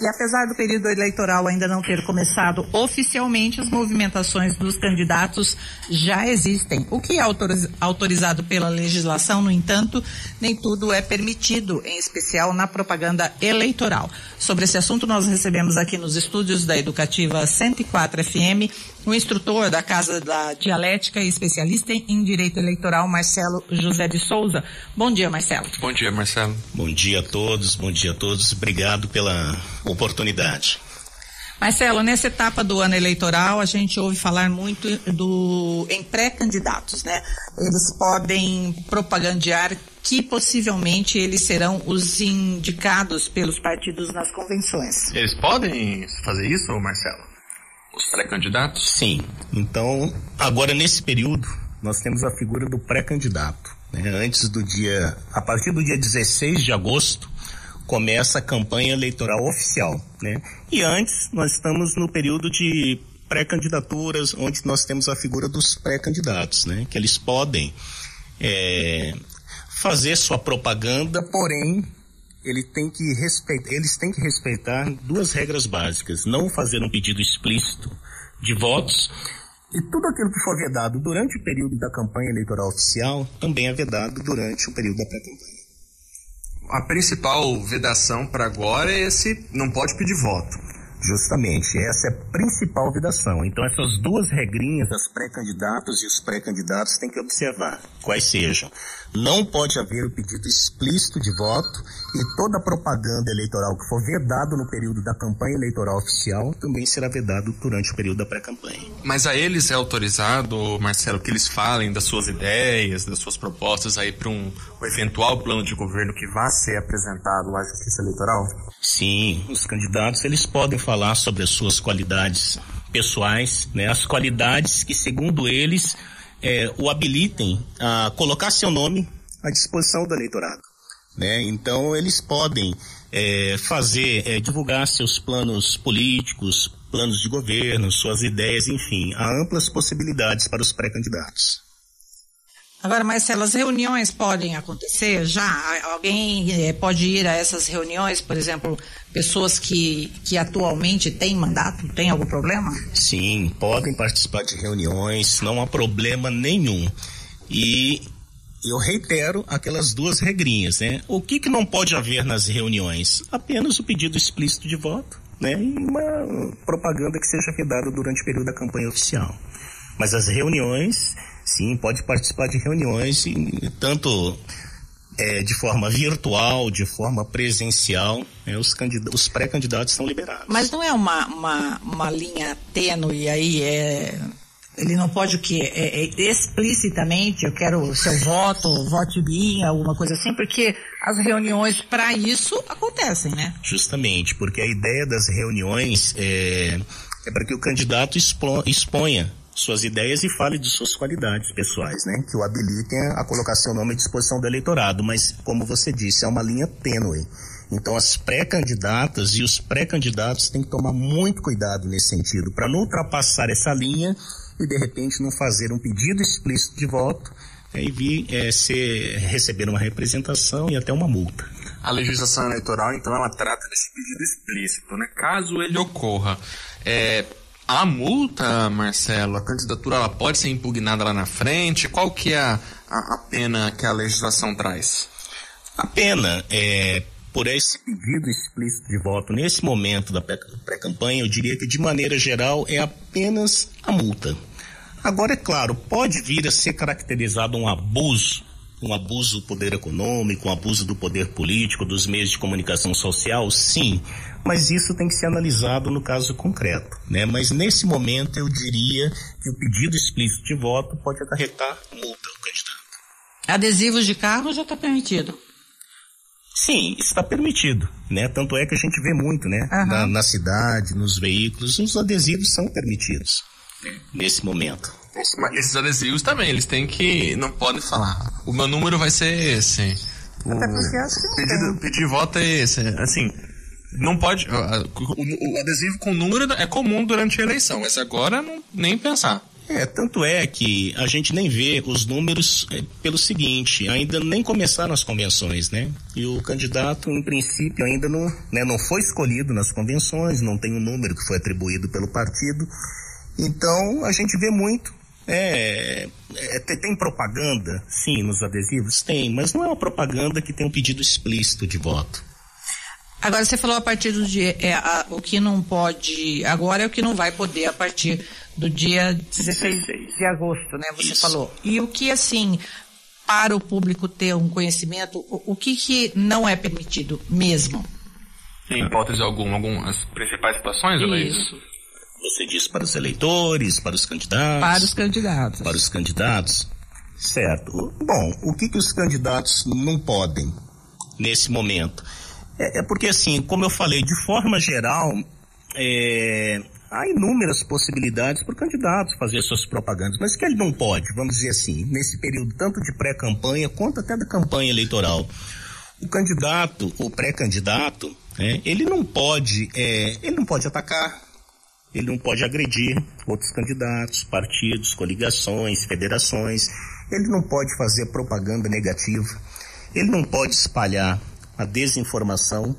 E apesar do período eleitoral ainda não ter começado oficialmente, as movimentações dos candidatos já existem. O que é autorizado pela legislação, no entanto, nem tudo é permitido, em especial na propaganda eleitoral. Sobre esse assunto, nós recebemos aqui nos estúdios da Educativa 104 FM o instrutor da Casa da Dialética e especialista em Direito Eleitoral, Marcelo José de Souza. Bom dia, Marcelo. Bom dia, Marcelo. Bom dia a todos, bom dia a todos. Obrigado pela oportunidade. Marcelo, nessa etapa do ano eleitoral, a gente ouve falar muito do em pré-candidatos, né? Eles podem propagandear que possivelmente eles serão os indicados pelos partidos nas convenções. Eles podem fazer isso, Marcelo? Os pré-candidatos? Sim. Então, agora nesse período, nós temos a figura do pré-candidato. Né? Antes do dia, a partir do dia 16 de agosto, começa a campanha eleitoral oficial. Né? E antes, nós estamos no período de pré-candidaturas, onde nós temos a figura dos pré-candidatos, né? que eles podem é, fazer sua propaganda, porém ele tem que respeitar, eles têm que respeitar duas regras básicas: não fazer um pedido explícito de votos e tudo aquilo que for vedado durante o período da campanha eleitoral oficial também é vedado durante o período da pré-campanha. A principal vedação para agora é esse não pode pedir voto. Justamente, essa é a principal vedação. Então, essas duas regrinhas, as pré-candidatos e os pré-candidatos têm que observar, quais sejam. Não pode haver o pedido explícito de voto e toda propaganda eleitoral que for vedado no período da campanha eleitoral oficial também será vedado durante o período da pré-campanha. Mas a eles é autorizado, Marcelo, que eles falem das suas ideias, das suas propostas aí para um, um eventual plano de governo que vá ser apresentado à Justiça Eleitoral? Sim, os candidatos eles podem falar sobre as suas qualidades pessoais, né, as qualidades que segundo eles é, o habilitem a colocar seu nome à disposição do eleitorado. Né? Então eles podem é, fazer, é, divulgar seus planos políticos, planos de governo, suas ideias, enfim, há amplas possibilidades para os pré-candidatos. Agora, Marcelo, as reuniões podem acontecer já? Alguém é, pode ir a essas reuniões, por exemplo, pessoas que, que atualmente têm mandato, tem algum problema? Sim, podem participar de reuniões, não há problema nenhum. E eu reitero aquelas duas regrinhas, né? O que, que não pode haver nas reuniões? Apenas o pedido explícito de voto, né? E uma propaganda que seja vedada durante o período da campanha oficial. Mas as reuniões Sim, pode participar de reuniões, tanto é, de forma virtual, de forma presencial, né, os, os pré-candidatos são liberados. Mas não é uma, uma, uma linha tênue aí, é, ele não pode o quê? É, é, explicitamente, eu quero o seu voto, vote em alguma coisa assim, porque as reuniões para isso acontecem, né? Justamente, porque a ideia das reuniões é, é para que o candidato exponha suas ideias e fale de suas qualidades pessoais, né? Que o habilitem a colocar seu nome à disposição do eleitorado, mas como você disse, é uma linha tênue. Então as pré-candidatas e os pré-candidatos têm que tomar muito cuidado nesse sentido, para não ultrapassar essa linha e de repente não fazer um pedido explícito de voto é, e vir é, ser, receber uma representação e até uma multa. A legislação eleitoral, então, ela trata desse pedido explícito, né? Caso ele ocorra, é, a multa, Marcelo, a candidatura ela pode ser impugnada lá na frente? Qual que é a, a, a pena que a legislação traz? A pena é por esse pedido explícito de voto nesse momento da pré-campanha, eu diria que de maneira geral é apenas a multa. Agora, é claro, pode vir a ser caracterizado um abuso um abuso do poder econômico, um abuso do poder político, dos meios de comunicação social, sim, mas isso tem que ser analisado no caso concreto, né? Mas nesse momento eu diria que o pedido explícito de voto pode acarretar multa ao candidato. Adesivos de carro já está permitido? Sim, está permitido, né? Tanto é que a gente vê muito, né? Uhum. Na, na cidade, nos veículos, os adesivos são permitidos nesse momento. Mas esses adesivos também, eles têm que. Não podem falar. O meu número vai ser esse. Até porque acho que pedido, pedir voto é esse. Assim, Não pode. O, o, adesivo com número é comum durante a eleição, mas agora não, nem pensar. É, tanto é que a gente nem vê os números é, pelo seguinte, ainda nem começaram as convenções, né? E o candidato, em princípio, ainda não, né, não foi escolhido nas convenções, não tem o um número que foi atribuído pelo partido. Então, a gente vê muito. É, é, tem propaganda, sim, nos adesivos? Tem, mas não é uma propaganda que tem um pedido explícito de voto. Agora você falou a partir do dia, é, a, o que não pode, agora é o que não vai poder a partir do dia 16 de agosto, né? Você Isso. falou. E o que assim, para o público ter um conhecimento, o, o que, que não é permitido mesmo? Em hipótese alguma, algumas principais situações, Isso. Você diz para os eleitores, para os candidatos? Para os candidatos. Para os candidatos. Certo. Bom, o que, que os candidatos não podem nesse momento? É, é porque, assim, como eu falei, de forma geral, é, há inúmeras possibilidades para o candidato fazer suas propagandas, mas que ele não pode, vamos dizer assim, nesse período tanto de pré-campanha quanto até da campanha eleitoral. O candidato, o pré-candidato, é, ele não pode, é, ele não pode atacar, ele não pode agredir outros candidatos, partidos, coligações, federações, ele não pode fazer propaganda negativa, ele não pode espalhar a desinformação.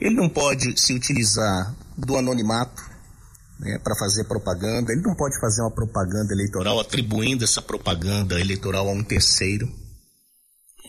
Ele não pode se utilizar do anonimato né, para fazer propaganda, ele não pode fazer uma propaganda eleitoral atribuindo essa propaganda eleitoral a um terceiro.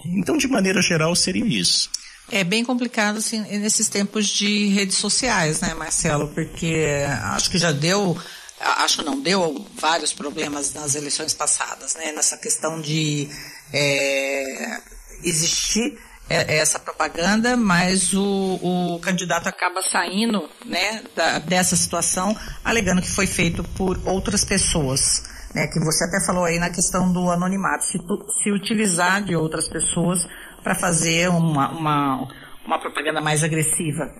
Então, de maneira geral, seria isso. É bem complicado assim, nesses tempos de redes sociais, né, Marcelo? Porque acho que já deu, acho não, deu vários problemas nas eleições passadas, né? Nessa questão de é, existir é essa propaganda, mas o, o candidato acaba saindo né, da, dessa situação, alegando que foi feito por outras pessoas. Né, que você até falou aí na questão do anonimato, se, se utilizar de outras pessoas para fazer uma, uma, uma propaganda mais agressiva,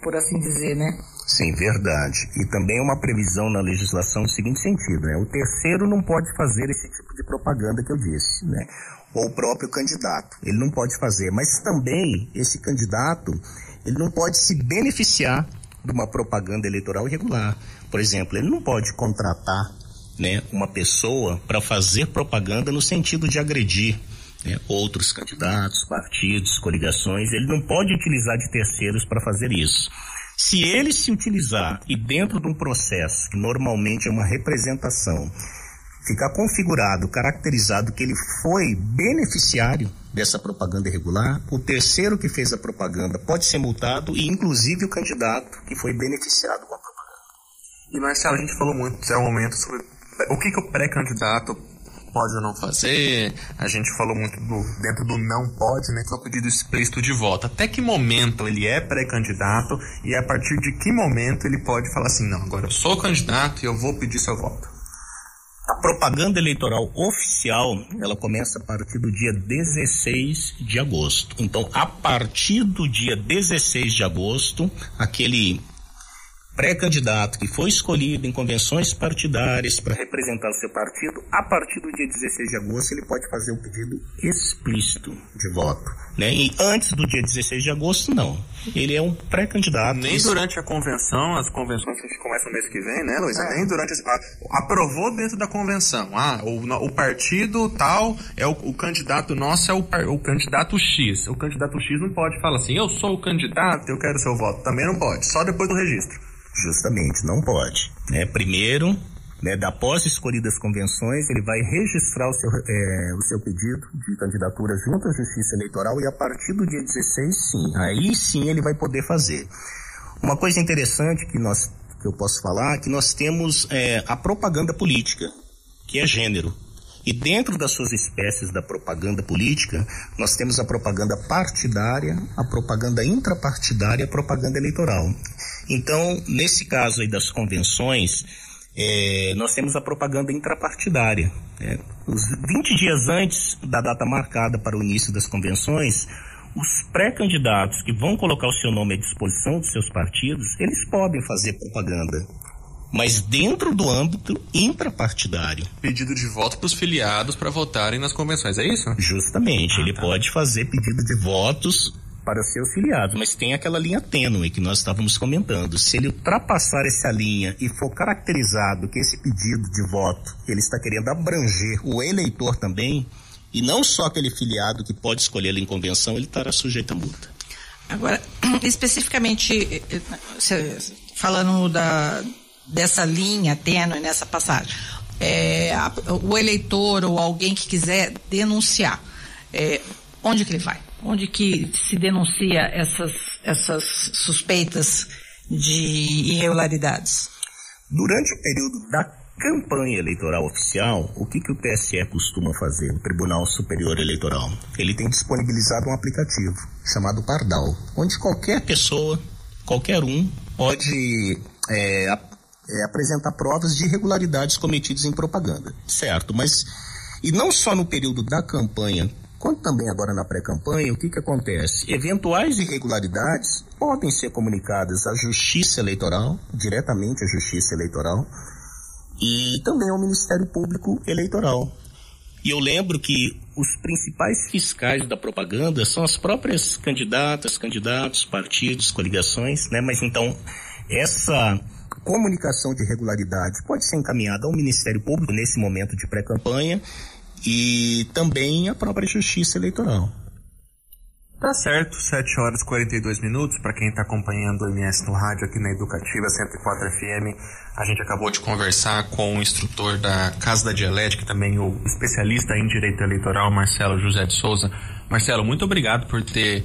por assim dizer, né? Sim, verdade. E também uma previsão na legislação no seguinte sentido, né? O terceiro não pode fazer esse tipo de propaganda que eu disse, né? ou o próprio candidato. Ele não pode fazer, mas também esse candidato, ele não pode se beneficiar de uma propaganda eleitoral irregular. Por exemplo, ele não pode contratar né, uma pessoa para fazer propaganda no sentido de agredir né, outros candidatos, partidos, coligações. Ele não pode utilizar de terceiros para fazer isso. Se ele se utilizar e dentro de um processo que normalmente é uma representação ficar configurado, caracterizado que ele foi beneficiário dessa propaganda irregular, o terceiro que fez a propaganda pode ser multado e inclusive o candidato que foi beneficiado com a propaganda. E Marcelo, a gente falou muito até o momento sobre o que, que o pré-candidato pode ou não fazer. A gente falou muito do, dentro do não pode, né? Que é o pedido explícito de voto. Até que momento ele é pré-candidato e a partir de que momento ele pode falar assim, não, agora eu sou candidato e eu vou pedir seu voto. A propaganda eleitoral oficial, ela começa a partir do dia 16 de agosto. Então, a partir do dia 16 de agosto, aquele pré-candidato que foi escolhido em convenções partidárias para representar o seu partido, a partir do dia 16 de agosto ele pode fazer o pedido explícito de voto. Né? E antes do dia 16 de agosto, não. Ele é um pré-candidato. Nem durante a convenção, as convenções que começam no mês que vem, né, Luiz? É. Nem durante. A, aprovou dentro da convenção. Ah, o, o partido tal é o, o candidato nosso, é o, o candidato X. O candidato X não pode falar assim, eu sou o candidato, eu quero seu voto. Também não pode, só depois do registro. Justamente, não pode. Né? Primeiro, né, da posse escolhidas as convenções, ele vai registrar o seu, é, o seu pedido de candidatura junto à Justiça Eleitoral e a partir do dia 16, sim, aí sim ele vai poder fazer. Uma coisa interessante que, nós, que eu posso falar é que nós temos é, a propaganda política, que é gênero. E dentro das suas espécies da propaganda política, nós temos a propaganda partidária, a propaganda intrapartidária a propaganda eleitoral. Então, nesse caso aí das convenções, é, nós temos a propaganda intrapartidária. Né? Os 20 dias antes da data marcada para o início das convenções, os pré-candidatos que vão colocar o seu nome à disposição dos seus partidos, eles podem fazer propaganda mas dentro do âmbito intrapartidário. Pedido de voto para os filiados para votarem nas convenções, é isso? Justamente, ah, ele tá. pode fazer pedido de votos para seus filiados, mas tem aquela linha tênue que nós estávamos comentando. Se ele ultrapassar essa linha e for caracterizado que esse pedido de voto ele está querendo abranger o eleitor também, e não só aquele filiado que pode escolher em convenção, ele estará sujeito a multa. Agora, especificamente, falando da, dessa linha tênue nessa passagem, é, a, o eleitor ou alguém que quiser denunciar, é, onde que ele vai? Onde que se denuncia essas, essas suspeitas de irregularidades? Durante o período da campanha eleitoral oficial, o que, que o TSE costuma fazer, o Tribunal Superior Eleitoral? Ele tem disponibilizado um aplicativo chamado Pardal, onde qualquer pessoa, qualquer um, pode é, é, apresentar provas de irregularidades cometidas em propaganda. Certo, mas e não só no período da campanha, quanto também agora na pré-campanha, o que, que acontece? Eventuais irregularidades podem ser comunicadas à Justiça Eleitoral, diretamente à Justiça Eleitoral, e também ao Ministério Público Eleitoral. E eu lembro que os principais fiscais da propaganda são as próprias candidatas, candidatos, partidos, coligações, né? Mas então, essa comunicação de irregularidade pode ser encaminhada ao Ministério Público nesse momento de pré-campanha e também à própria Justiça Eleitoral. Tá certo, 7 horas e 42 minutos. Para quem está acompanhando o MS no rádio aqui na Educativa 104 FM, a gente acabou de conversar com o instrutor da Casa da Dialética, também o especialista em direito eleitoral, Marcelo José de Souza. Marcelo, muito obrigado por ter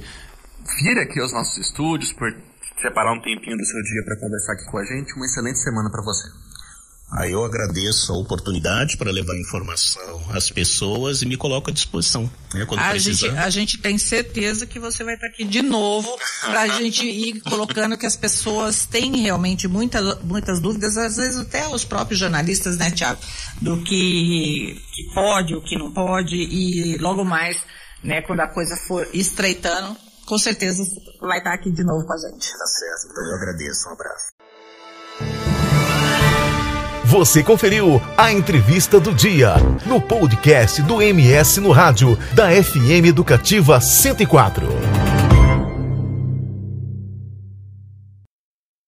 vir aqui aos nossos estúdios, por separar um tempinho do seu dia para conversar aqui com a gente. Uma excelente semana para você. Aí eu agradeço a oportunidade para levar informação às pessoas e me coloco à disposição. Né, quando a, precisar. gente, a gente tem certeza que você vai estar aqui de novo para a gente ir colocando que as pessoas têm realmente muitas, muitas dúvidas, às vezes até os próprios jornalistas, né, Tiago, do que, que pode, o que não pode, e logo mais, né, quando a coisa for estreitando, com certeza vai estar aqui de novo com a gente. Tá certo, então eu agradeço, um abraço. Você conferiu a entrevista do dia no podcast do MS no rádio da FM Educativa 104.